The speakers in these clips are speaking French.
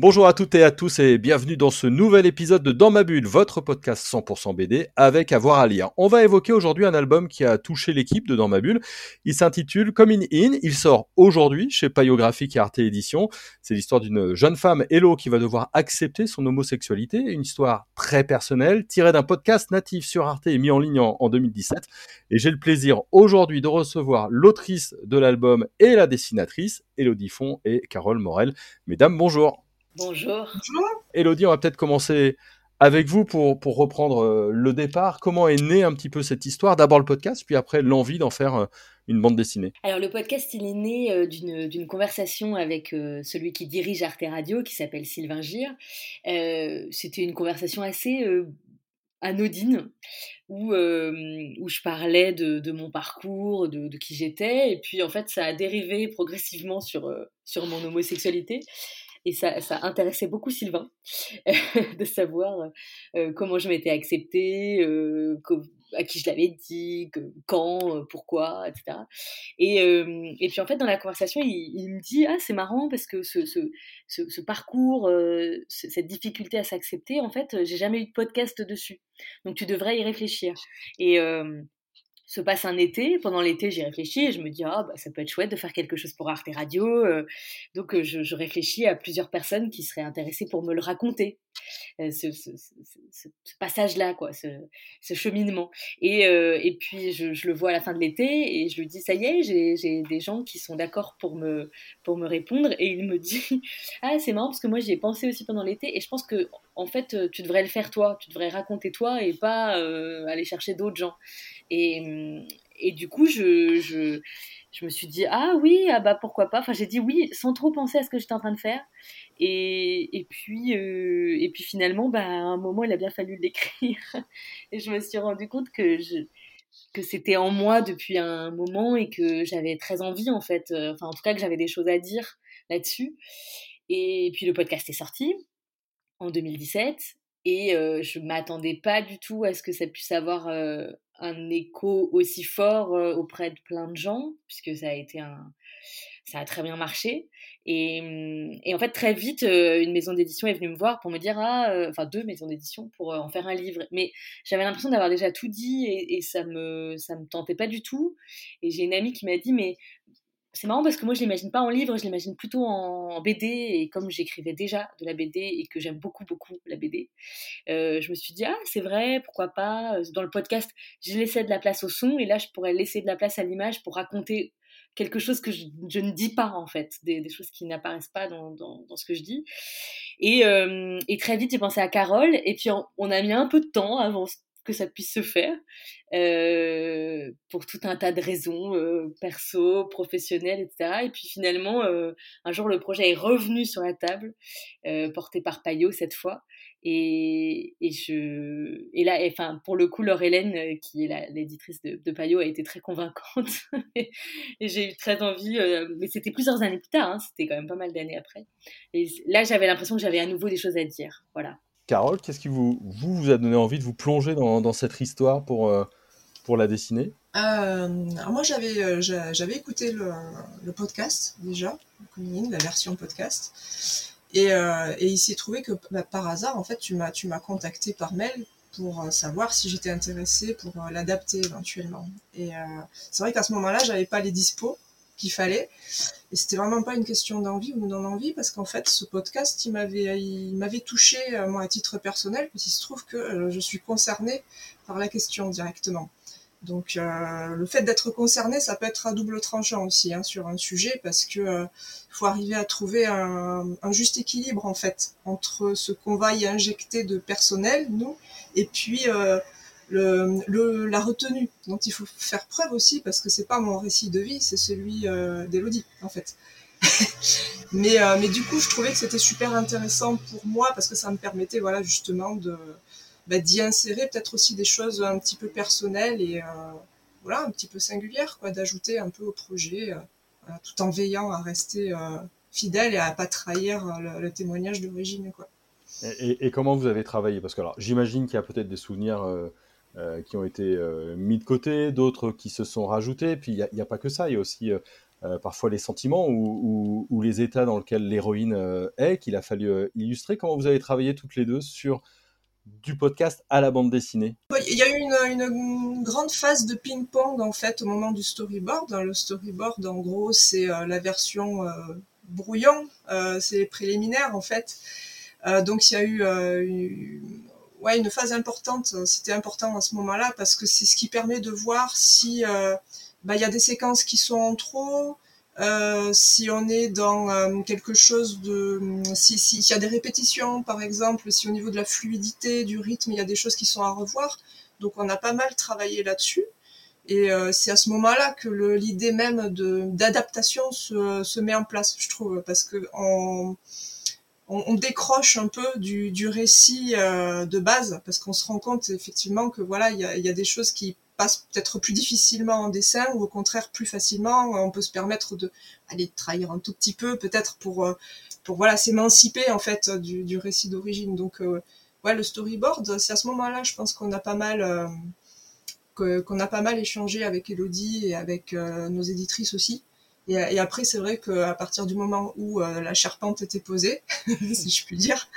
Bonjour à toutes et à tous et bienvenue dans ce nouvel épisode de Dans ma bulle, votre podcast 100% BD avec avoir à lire. On va évoquer aujourd'hui un album qui a touché l'équipe de Dans ma bulle. Il s'intitule Coming In. Il sort aujourd'hui chez Payot Graphique et Arte Édition. C'est l'histoire d'une jeune femme, Hello, qui va devoir accepter son homosexualité. Une histoire très personnelle, tirée d'un podcast natif sur Arte et mis en ligne en, 2017. Et j'ai le plaisir aujourd'hui de recevoir l'autrice de l'album et la dessinatrice, Elodie Font et Carole Morel. Mesdames, bonjour. Bonjour. Elodie, on va peut-être commencer avec vous pour, pour reprendre euh, le départ. Comment est née un petit peu cette histoire? D'abord le podcast, puis après l'envie d'en faire euh, une bande dessinée. Alors le podcast, il est né euh, d'une conversation avec celui qui dirige Arte Radio, qui s'appelle Sylvain Gire. C'était une conversation assez anodine où, où je parlais de, de mon parcours, de, de qui j'étais, et puis en fait ça a dérivé progressivement sur, sur mon homosexualité. Et ça, intéressait beaucoup Sylvain de savoir euh, comment je m'étais acceptée, euh, à qui je l'avais dit, quand, euh, pourquoi, etc. Et, puis en fait, dans la conversation, il, me dit Ah, c'est marrant parce que ce, parcours, cette difficulté à s'accepter, en fait, j'ai jamais eu de podcast dessus. Donc tu devrais y réfléchir. Et se passe un été. Pendant l'été, j'y réfléchis et je me dis, ah, bah, ça peut être chouette de faire quelque chose pour Arte Radio. Euh. donc, euh, je, réfléchis à plusieurs personnes qui seraient intéressées pour me le raconter. Euh, ce, passage-là, quoi, ce, cheminement. Et, et puis, je, le vois à la fin de l'été et je lui dis, ça y est, j'ai des gens qui sont d'accord pour me, pour me répondre. Et il me dit, ah, c'est marrant parce que moi, j'y ai pensé aussi pendant l'été et je pense que, en fait, tu devrais le faire toi, tu devrais raconter toi et pas aller chercher d'autres gens. Et, et du coup, je, je, je, me suis dit, ah oui, ah bah pourquoi pas. Enfin, j'ai dit oui sans trop penser à ce que j'étais en train de faire. Et, et puis, euh, et puis finalement, bah, à un moment, il a bien fallu l'écrire. et je me suis rendu compte que que c'était en moi depuis un moment et que j'avais très envie en fait, euh, enfin en tout cas que j'avais des choses à dire là-dessus. Et puis le podcast est sorti en 2017 et euh, je m'attendais pas du tout à ce que ça puisse avoir un écho aussi fort auprès de plein de gens, puisque ça a été un, ça a très bien marché. Et, et en fait, très vite, une maison d'édition est venue me voir pour me dire, ah, enfin deux maisons d'édition pour en faire un livre. Mais j'avais l'impression d'avoir déjà tout dit et, et, ça me, ça me tentait pas du tout. Et j'ai une amie qui m'a dit, mais c'est marrant parce que moi je l'imagine pas en livre, je l'imagine plutôt en BD et comme j'écrivais déjà de la BD et que j'aime beaucoup beaucoup la BD, euh, je me suis dit ah c'est vrai pourquoi pas dans le podcast j'ai laissé de la place au son. Et là je pourrais laisser de la place à l'image pour raconter quelque chose que je, ne dis pas en fait, des, choses qui n'apparaissent pas dans, ce que je dis. Euh, et très vite j'ai pensé à Carole. Et puis on, a mis un peu de temps avant que ça puisse se faire pour tout un tas de raisons perso, professionnelles, etc. Et puis finalement, un jour, le projet est revenu sur la table, porté par Payot cette fois. Et, et, je, et là, enfin, pour le coup, Laure Hélène, qui est l'éditrice de, de, Payot, a été très convaincante. et j'ai eu très envie, mais c'était plusieurs années plus tard, hein, c'était quand même pas mal d'années après. Et là, j'avais l'impression que j'avais à nouveau des choses à dire. Voilà. Carole, qu'est-ce qui vous, vous, a donné envie de vous plonger dans, cette histoire pour, euh, pour la dessiner? Euh, Moi, j'avais, euh, j'avais écouté le, podcast déjà, la version podcast. Et, il s'est trouvé que bah, par hasard, en fait, tu m'as, tu m'as contacté par mail pour savoir si j'étais intéressée pour l'adapter éventuellement. Et c'est vrai qu'à ce moment-là, j'avais pas les dispos qu'il fallait. Et c'était vraiment pas une question d'envie ou non envie, parce qu'en fait, ce podcast, il m'avait, il m'avait touché, euh, moi, à titre personnel, parce qu'il se trouve que euh, je suis concernée par la question directement. Donc, euh, le fait d'être concerné, ça peut être à double tranchant aussi hein, sur un sujet, parce que faut arriver à trouver un, un, juste équilibre en fait entre ce qu'on va y injecter de personnel, nous, et puis la retenue dont il faut faire preuve aussi, parce que c'est pas mon récit de vie, c'est celui euh, d'Elodie, en fait. mais, euh, mais du coup, je trouvais que c'était super intéressant pour moi, parce que ça me permettait, voilà, justement, de bah, d'y insérer peut-être aussi des choses un petit peu personnelles et euh, voilà, un petit peu singulières, quoi, d'ajouter un peu au projet, tout en veillant à rester fidèle et à pas trahir le, témoignage d'origine. Quoi. Et, et, comment vous avez travaillé? Parce que j'imagine qu'il y a peut-être des souvenirs qui ont été mis de côté, d'autres qui se sont rajoutés. Puis il n'y a, pas que ça, il y a aussi parfois les sentiments ou, les états dans lesquels l'héroïne est, qu'il a fallu illustrer. Comment vous avez travaillé toutes les deux sur du podcast à la bande dessinée? Il y a eu une, grande phase de ping-pong en fait au moment du storyboard. Le storyboard, en gros, c'est euh, la version euh, brouillon, euh, c'est les préliminaires en fait. donc il y a eu ouais, une phase importante. C'était important à ce moment-là parce que c'est ce qui permet de voir si bah, il y a des séquences qui sont en trop, euh, si on est dans euh, quelque chose de, si s'il y a des répétitions par exemple, si au niveau de la fluidité, du rythme, il y a des choses qui sont à revoir. Donc on a pas mal travaillé là-dessus. Et euh, c'est à ce moment-là que l'idée même d'adaptation se, se met en place, je trouve, parce que on, on, décroche un peu du, récit de base, parce qu'on se rend compte effectivement que voilà, il y a, des choses qui passe peut-être plus difficilement en dessin ou au contraire plus facilement. On peut se permettre de trahir un tout petit peu, peut-être pour euh, pour voilà s'émanciper en fait du, du récit d'origine. Donc euh, ouais, le storyboard, c'est à ce moment-là, je pense qu'on a pas mal euh, qu'on a pas mal échangé avec Elodie et avec nos éditrices aussi. Et, et après, c'est vrai qu'à partir du moment où la charpente était posée, si je puis dire,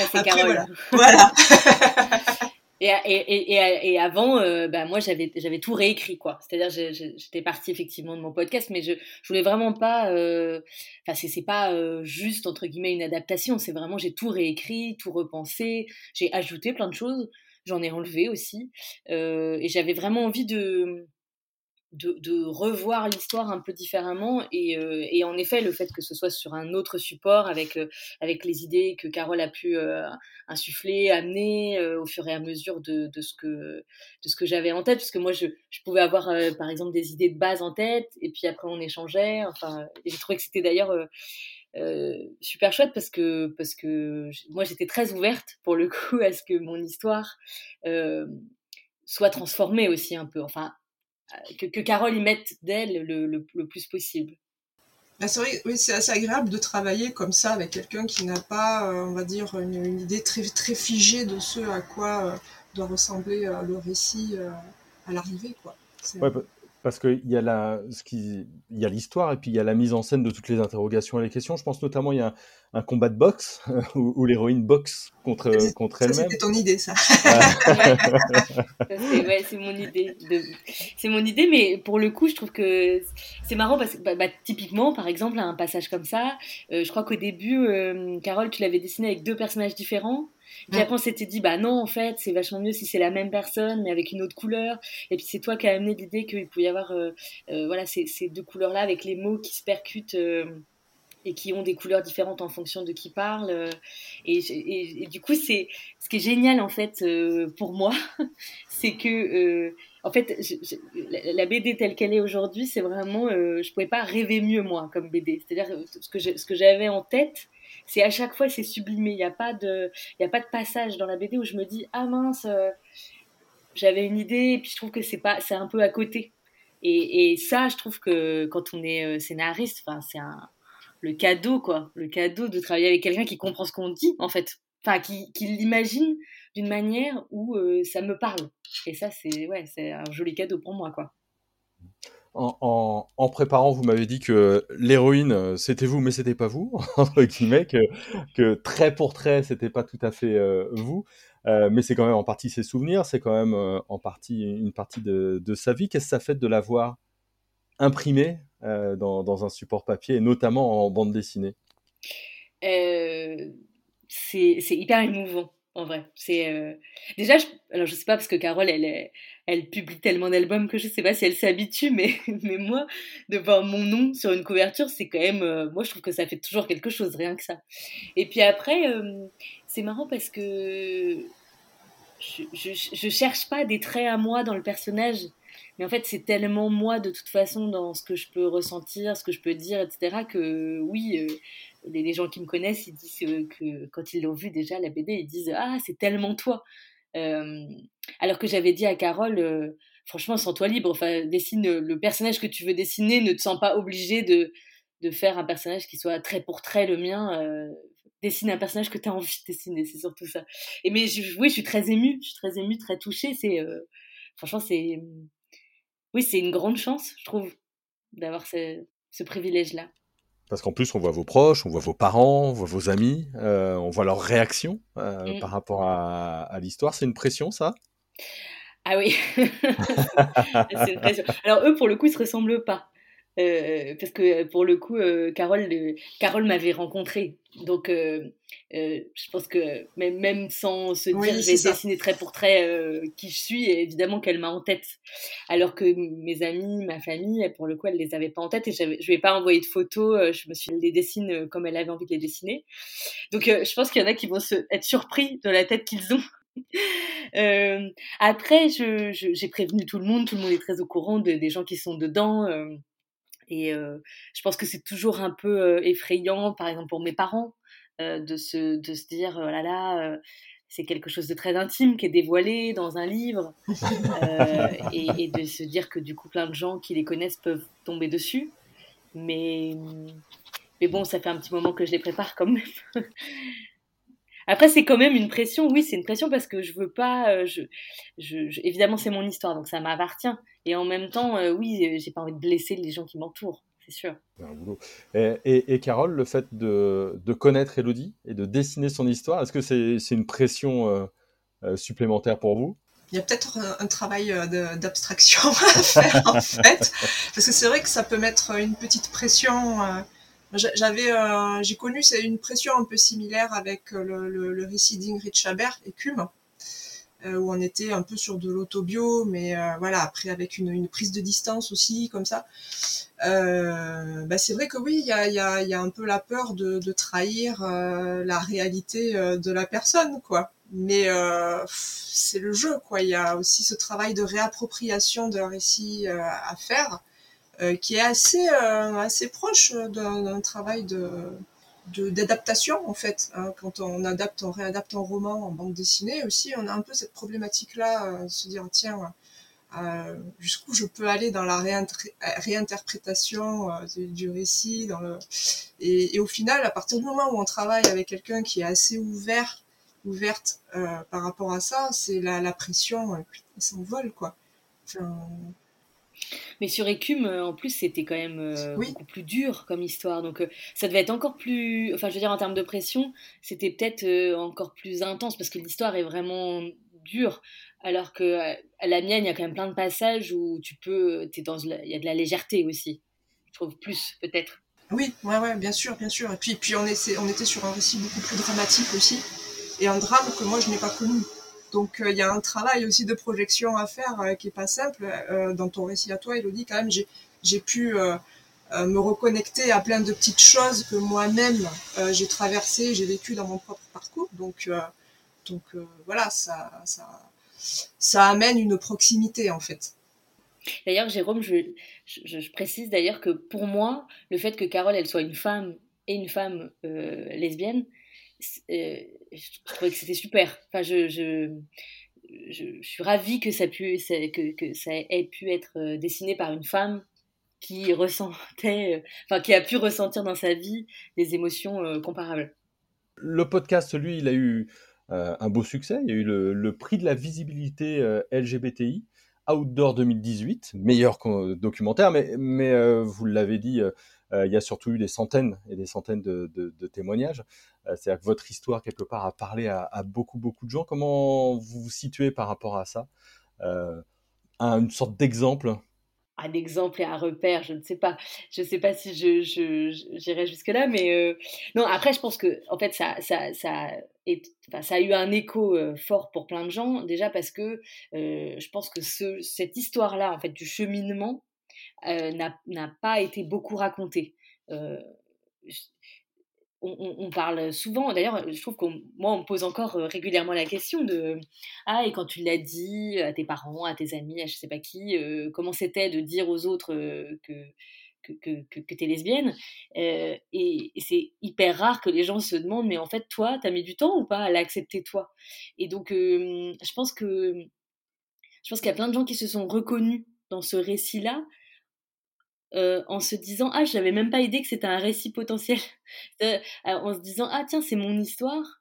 après, après voilà. voilà. Et, et, et, et, avant, euh, bah, moi, j'avais, j'avais tout réécrit, quoi. C'est-à-dire, j'étais partie effectivement de mon podcast, mais je, je voulais vraiment pas. Euh, enfin, c'est, c'est pas euh, juste entre guillemets une adaptation. C'est vraiment, j'ai tout réécrit, tout repensé. J'ai ajouté plein de choses. J'en ai enlevé aussi. et j'avais vraiment envie de de, revoir l'histoire un peu différemment et, euh, et, en effet le fait que ce soit sur un autre support avec euh, avec les idées que Carole a pu euh, insuffler amener au fur et à mesure de, de ce que de ce que j'avais en tête parce que moi je, je pouvais avoir par exemple des idées de base en tête et puis après on échangeait. Enfin j'ai trouvé que c'était d'ailleurs super chouette parce que parce que moi j'étais très ouverte pour le coup à ce que mon histoire soit transformée aussi un peu. Enfin que, que, Carole y mette d'elle le, le, plus possible. Bah, c'est vrai, oui, c'est assez agréable de travailler comme ça avec quelqu'un qui n'a pas, euh, on va dire, une, idée très, très figée de ce à quoi euh, doit ressembler euh, le récit à l'arrivée, quoi. Ouais, parce qu'il y a la, ce qui, il y a l'histoire et puis il y a la mise en scène de toutes les interrogations et les questions. Je pense notamment il y a un, combat de boxe où, l'héroïne boxe contre contre elle-même. C'était ton idée ça. ouais, c'est mon idée. De... C'est mon idée, mais pour le coup, je trouve que c'est marrant parce que bah, bah, typiquement, par exemple, un passage comme ça, euh, je crois qu'au début, euh, Carole, tu l'avais dessiné avec deux personnages différents. Puis après, on s'était dit, bah non, en fait, c'est vachement mieux si c'est la même personne, mais avec une autre couleur. Et puis c'est toi qui as amené l'idée qu'il pouvait y avoir euh, euh, voilà, ces, ces deux couleurs-là avec les mots qui se percutent euh, et qui ont des couleurs différentes en fonction de qui parle. Et, et, du coup, c'est ce qui est génial, en fait, pour moi, c'est que en fait, la BD telle qu'elle est aujourd'hui, c'est vraiment, je pouvais pas rêver mieux moi comme BD. C'est-à-dire ce que ce que j'avais en tête, c'est à chaque fois c'est sublimé. Il n'y a pas de, a pas de passage dans la BD où je me dis ah mince, euh, j'avais une idée et puis je trouve que c'est pas, c'est un peu à côté. Et, ça, je trouve que quand on est euh, scénariste, c'est un le cadeau quoi, le cadeau de travailler avec quelqu'un qui comprend ce qu'on dit en fait, enfin qui, qui l'imagine d'une manière où euh, ça me parle. Et ça c'est ouais, c'est un joli cadeau pour moi quoi en, préparant, vous m'avez dit que l'héroïne, euh, c'était vous, mais c'était pas vous, entre guillemets, que, que trait pour trait, c'était pas tout à fait euh, vous, mais c'est quand même en partie ses souvenirs, c'est quand même en partie une partie de, sa vie. Qu'est-ce que ça fait de l'avoir imprimé dans, dans, un support papier, et notamment en bande dessinée C'est hyper émouvant en vrai. Euh, déjà, je... alors je sais pas parce que Carole, elle, elle publie tellement d'albums que je sais pas si elle s'habitue, mais mais moi, de voir mon nom sur une couverture, c'est quand même, euh, moi je trouve que ça fait toujours quelque chose, rien que ça. Et puis après, euh, c'est marrant parce que je, je, je, cherche pas des traits à moi dans le personnage. Mais en fait, c'est tellement moi de toute façon dans ce que je peux ressentir, ce que je peux dire, etc. que oui, les, gens qui me connaissent, ils disent que quand ils l'ont vu déjà, la BD, ils disent Ah, c'est tellement toi. Euh, alors que j'avais dit à Carole, euh, franchement, sens-toi libre. Enfin, dessine le personnage que tu veux dessiner, ne te sens pas obligé de, de faire un personnage qui soit trait pour trait le mien. Euh, dessiner un personnage que tu as envie de dessiner, c'est surtout ça. Et mais oui, je suis très émue, je suis très émue, très touchée. C'est franchement, c'est oui, c'est une grande chance, je trouve, d'avoir ce, ce privilège-là. Parce qu'en plus, on voit vos proches, on voit vos parents, on voit vos amis, euh, on voit leurs réactions euh, mmh. par rapport à, à l'histoire. C'est une pression, ça? Ah oui, c'est une pression. Alors eux, pour le coup, ils se ressemblent pas. Euh, parce que pour le coup, euh, Carole, Carole m'avait rencontré. Donc, euh, je pense que même, même sans se dire, je vais dessiner trait pour trait qui je suis, évidemment qu'elle m'a en tête. Alors que mes amis, ma famille, pour le coup, elle les avait pas en tête et je ne vais pas envoyer de photos. je me suis les dessine comme elle avait envie de les dessiner. Donc, je pense qu'il y en a qui vont se, être surpris de la tête qu'ils ont. après, j'ai je, prévenu tout le monde, tout le monde est très au courant de, des gens qui sont dedans. Et je pense que c'est toujours un peu effrayant, par exemple pour mes parents, de, se, de se dire, oh là là, c'est quelque chose de très intime qui est dévoilé dans un livre, et, et, de se dire que du coup plein de gens qui les connaissent peuvent tomber dessus. Mais, mais bon, ça fait un petit moment que je les prépare quand même. Après, c'est quand même une pression. Oui, c'est une pression parce que je veux pas. Euh, je, je, évidemment, c'est mon histoire, donc ça m'appartient. Et en même temps, euh, oui, euh, j'ai pas envie de blesser les gens qui m'entourent, c'est sûr. Et, et, et, Carole, le fait de, de, connaître Elodie et de dessiner son histoire, est-ce que c'est une pression supplémentaire pour vous? Il y a peut-être un, travail d'abstraction à faire en fait, parce que c'est vrai que ça peut mettre une petite pression j'avais, euh, j'ai connu c'est une pression un peu similaire avec euh, le, le, le récit d'Ingrid Chabert, Écume, euh, où on était un peu sur de l'autobio, mais voilà, après avec une, prise de distance aussi, comme ça. Bah c'est vrai que oui, il y a, un peu la peur de, de trahir la réalité de la personne, quoi. Mais c'est le jeu, quoi. Il y a aussi ce travail de réappropriation d'un récit à faire. Euh, qui est assez, euh, assez proche d'un travail de d'adaptation en fait. Hein. Quand on adapte, on réadapte un roman en bande dessinée aussi, on a un peu cette problématique-là, euh, se dire tiens, euh, jusqu'où je peux aller dans la réinterprétation euh, du, récit, dans le et, et, au final, à partir du moment où on travaille avec quelqu'un qui est assez ouvert, ouverte euh, par rapport à ça, c'est la, la pression s'envole quoi. Enfin, mais sur Écume, euh, en plus, c'était quand même euh, beaucoup plus dur comme histoire. Donc, euh, ça devait être encore plus. Enfin, je veux dire, en termes de pression, c'était peut-être encore plus intense parce que l'histoire est vraiment dure. Alors que à la mienne, il y a quand même plein de passages où tu peux. Es dans, il y a de la légèreté aussi. Je trouve plus, peut-être. Oui, ouais, ouais, bien sûr, bien sûr. Et puis, puis on, on était sur un récit beaucoup plus dramatique aussi. Et un drame que moi, je n'ai pas connu. Donc euh, il y a un travail aussi de projection à faire euh, qui est pas simple. Euh, dans ton récit à toi, Elodie, quand même, j'ai pu me reconnecter à plein de petites choses que moi-même j'ai traversées, j'ai vécues dans mon propre parcours. Donc, voilà, ça, amène une proximité en fait. D'ailleurs, Jérôme, je précise d'ailleurs que pour moi, le fait que Carole, elle soit une femme et une femme lesbienne, euh, je trouvais que c'était super. Enfin, je, je, je, suis ravie que ça, ait pu être euh, dessiné par une femme qui ressentait, euh, enfin, qui a pu ressentir dans sa vie des émotions comparables. Le podcast, lui, il a eu un beau succès. Il y a eu le, prix de la visibilité LGBTI. Outdoor 2018, meilleur documentaire, mais, mais vous l'avez dit, il y a surtout eu des centaines et des centaines de témoignages. Euh, c'est-à-dire que votre histoire, quelque part, a parlé à, beaucoup, beaucoup de gens. Comment vous vous situez par rapport à ça? Euh, Une sorte d'exemple? Un exemple et un repère, je ne sais pas. Je ne sais pas si je, j'irai jusque-là, mais euh, non, après, je pense que, en fait, ça, ça, ça, a eu un écho fort pour plein de gens, déjà parce que je pense que ce, cette histoire-là, en fait, du cheminement, n'a pas été beaucoup racontée on, parle souvent, d'ailleurs, je trouve que moi, on me pose encore euh, régulièrement la question de Ah, et quand tu l'as dit à tes parents, à tes amis, à je sais pas qui, euh, comment c'était de dire aux autres euh, que, que, que, que tu es lesbienne? Et, c'est hyper rare que les gens se demandent Mais en fait, toi, tu as mis du temps ou pas à l'accepter, toi? Et donc, je pense que je pense qu'il y a plein de gens qui se sont reconnus dans ce récit-là en se disant ah j'avais même pas idée que c'était un récit potentiel. En se disant ah tiens c'est mon histoire.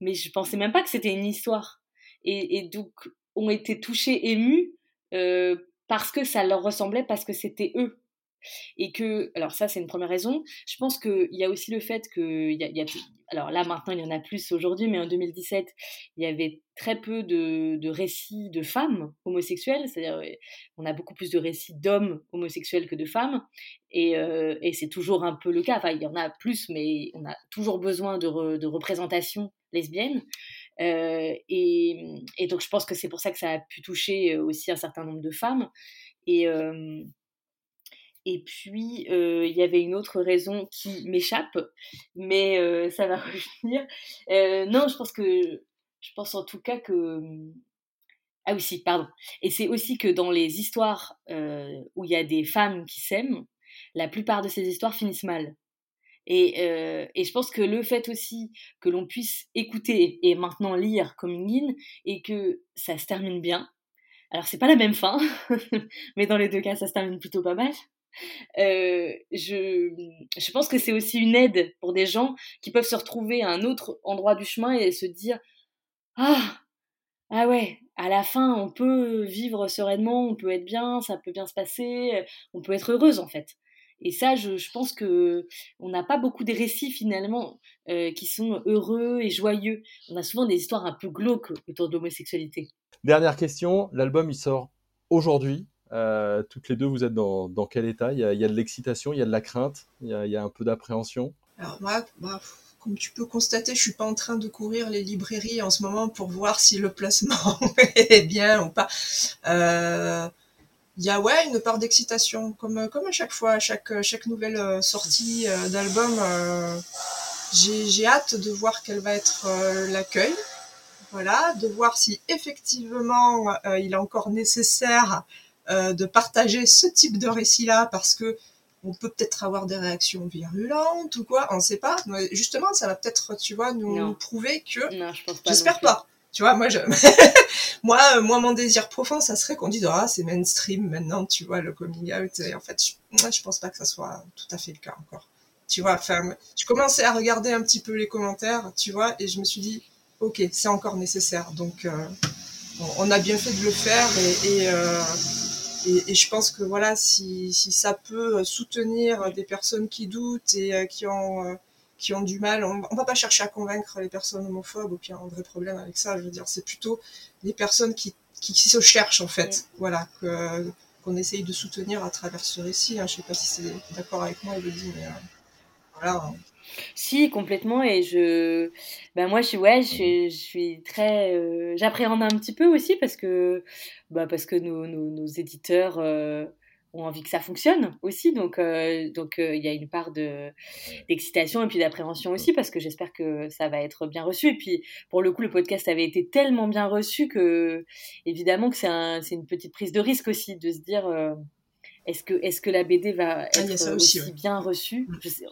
Mais je pensais même pas que c'était une histoire. Et, et, donc ont été touchés émus parce que ça leur ressemblait parce que c'était eux et que, alors ça c'est une première raison, je pense qu'il y a aussi le fait que, y a, y a, alors là maintenant il y en a plus aujourd'hui, mais en 2017 il y avait très peu de, de récits de femmes homosexuelles, c'est-à-dire on a beaucoup plus de récits d'hommes homosexuels que de femmes, et, euh, et c'est toujours un peu le cas, enfin il y en a plus, mais on a toujours besoin de, de représentation lesbienne. Euh, et, et, donc je pense que c'est pour ça que ça a pu toucher aussi un certain nombre de femmes. Et, euh, et puis, euh, il y avait une autre raison qui m'échappe, mais euh, ça va revenir. Euh, non, je pense que, je pense en tout cas que, ah oui, si, pardon. Et c'est aussi que dans les histoires où il y a des femmes qui s'aiment, la plupart de ces histoires finissent mal. Et, et je pense que le fait aussi que l'on puisse écouter et maintenant lire Coming In et que ça se termine bien. Alors c'est pas la même fin, mais dans les deux cas ça se termine plutôt pas mal. Je, pense que c'est aussi une aide pour des gens qui peuvent se retrouver à un autre endroit du chemin et se dire ah! Ah ouais à la fin on peut vivre sereinement on peut être bien ça peut bien se passer on peut être heureuse en fait et ça je, pense que on n'a pas beaucoup de récits finalement qui sont heureux et joyeux. On a souvent des histoires un peu glauques autour de l'homosexualité. Dernière question l'album il sort aujourd'hui euh, toutes les deux, vous êtes dans, quel état? Il y, a, de l'excitation, il y a de la crainte, il y a, un peu d'appréhension? Alors moi, comme tu peux constater, je suis pas en train de courir les librairies en ce moment pour voir si le placement est bien ou pas. Euh, il y a une part d'excitation, comme comme à chaque fois, à chaque chaque nouvelle euh, sortie euh, d'album. Euh, j'ai hâte de voir quel va être l'accueil. Voilà, de voir si effectivement il est encore nécessaire de partager ce type de récit-là parce que on peut peut-être avoir des réactions virulentes ou quoi, on ne sait pas. Mais justement, ça va peut-être, tu vois, nous, prouver que. J'espère pas. Tu vois, moi, je... moi, euh, moi, mon désir profond, ça serait qu'on dise, ah, c'est mainstream maintenant, tu vois, le coming out. Et en fait, je... moi, je pense pas que ça soit tout à fait le cas encore. Tu vois, enfin, je commençais à regarder un petit peu les commentaires, tu vois, et je me suis dit, ok, c'est encore nécessaire. Donc, euh, on a bien fait de le faire et, et euh, et, et, je pense que voilà, si, si, ça peut soutenir des personnes qui doutent et euh, qui ont euh, qui ont du mal, on, on va pas chercher à convaincre les personnes homophobes ou qui ont un vrai problème avec ça. Je veux dire, c'est plutôt des personnes qui, qui, se cherchent en fait, voilà, qu'on essaye de soutenir à travers ce récit. Hein. Je sais pas si c'est d'accord avec moi, Elodie, mais euh, voilà. Hein. Si, complètement. Et je, ben moi, je suis, ouais, je, je suis très, euh, j'appréhende un petit peu aussi parce que, bah, parce que nos, nos, nos éditeurs euh, ont envie que ça fonctionne aussi. Donc, euh, donc, il y a une part de d'excitation et puis d'appréhension aussi parce que j'espère que ça va être bien reçu. Et puis, pour le coup, le podcast avait été tellement bien reçu que, évidemment, que c'est un, une petite prise de risque aussi de se dire. est-ce que, est-ce que la BD va ah, être aussi, bien reçue? Je sais,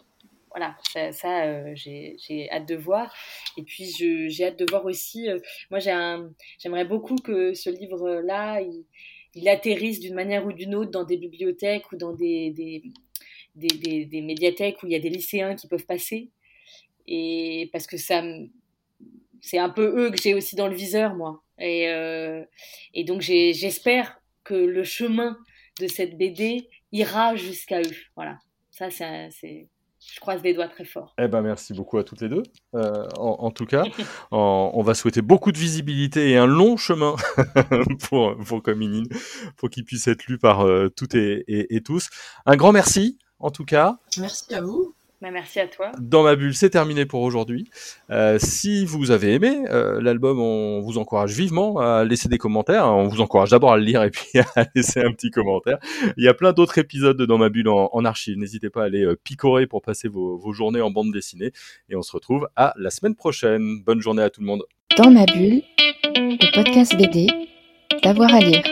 voilà, ça, euh, j'ai hâte de voir. Et puis, j'ai hâte de voir aussi. Euh, moi, j'aimerais beaucoup que ce livre-là, il, atterrisse d'une manière ou d'une autre dans des bibliothèques ou dans des, des, des, des, médiathèques où il y a des lycéens qui peuvent passer. Et parce que ça, c'est un peu eux que j'ai aussi dans le viseur, moi. Et, euh, et donc, j'espère que le chemin de cette BD ira jusqu'à eux. Voilà. Ça, c'est je croise les doigts très fort. Eh ben, merci beaucoup à toutes les deux. Euh, en, en, tout cas, en, on va souhaiter beaucoup de visibilité et un long chemin pour, pour pour qu'il puisse être lu par euh, toutes et, et, et tous. Un grand merci, en tout cas. Merci à vous. Bah, merci à toi. Dans ma bulle, c'est terminé pour aujourd'hui. Euh, si vous avez aimé euh, l'album, on vous encourage vivement à laisser des commentaires. On vous encourage d'abord à le lire et puis à laisser un petit commentaire. Il y a plein d'autres épisodes de Dans ma bulle en, en archive. N'hésitez pas à aller euh, picorer pour passer vos, vos journées en bande dessinée. Et on se retrouve à la semaine prochaine. Bonne journée à tout le monde. Dans ma bulle, le podcast BD, d'avoir à lire.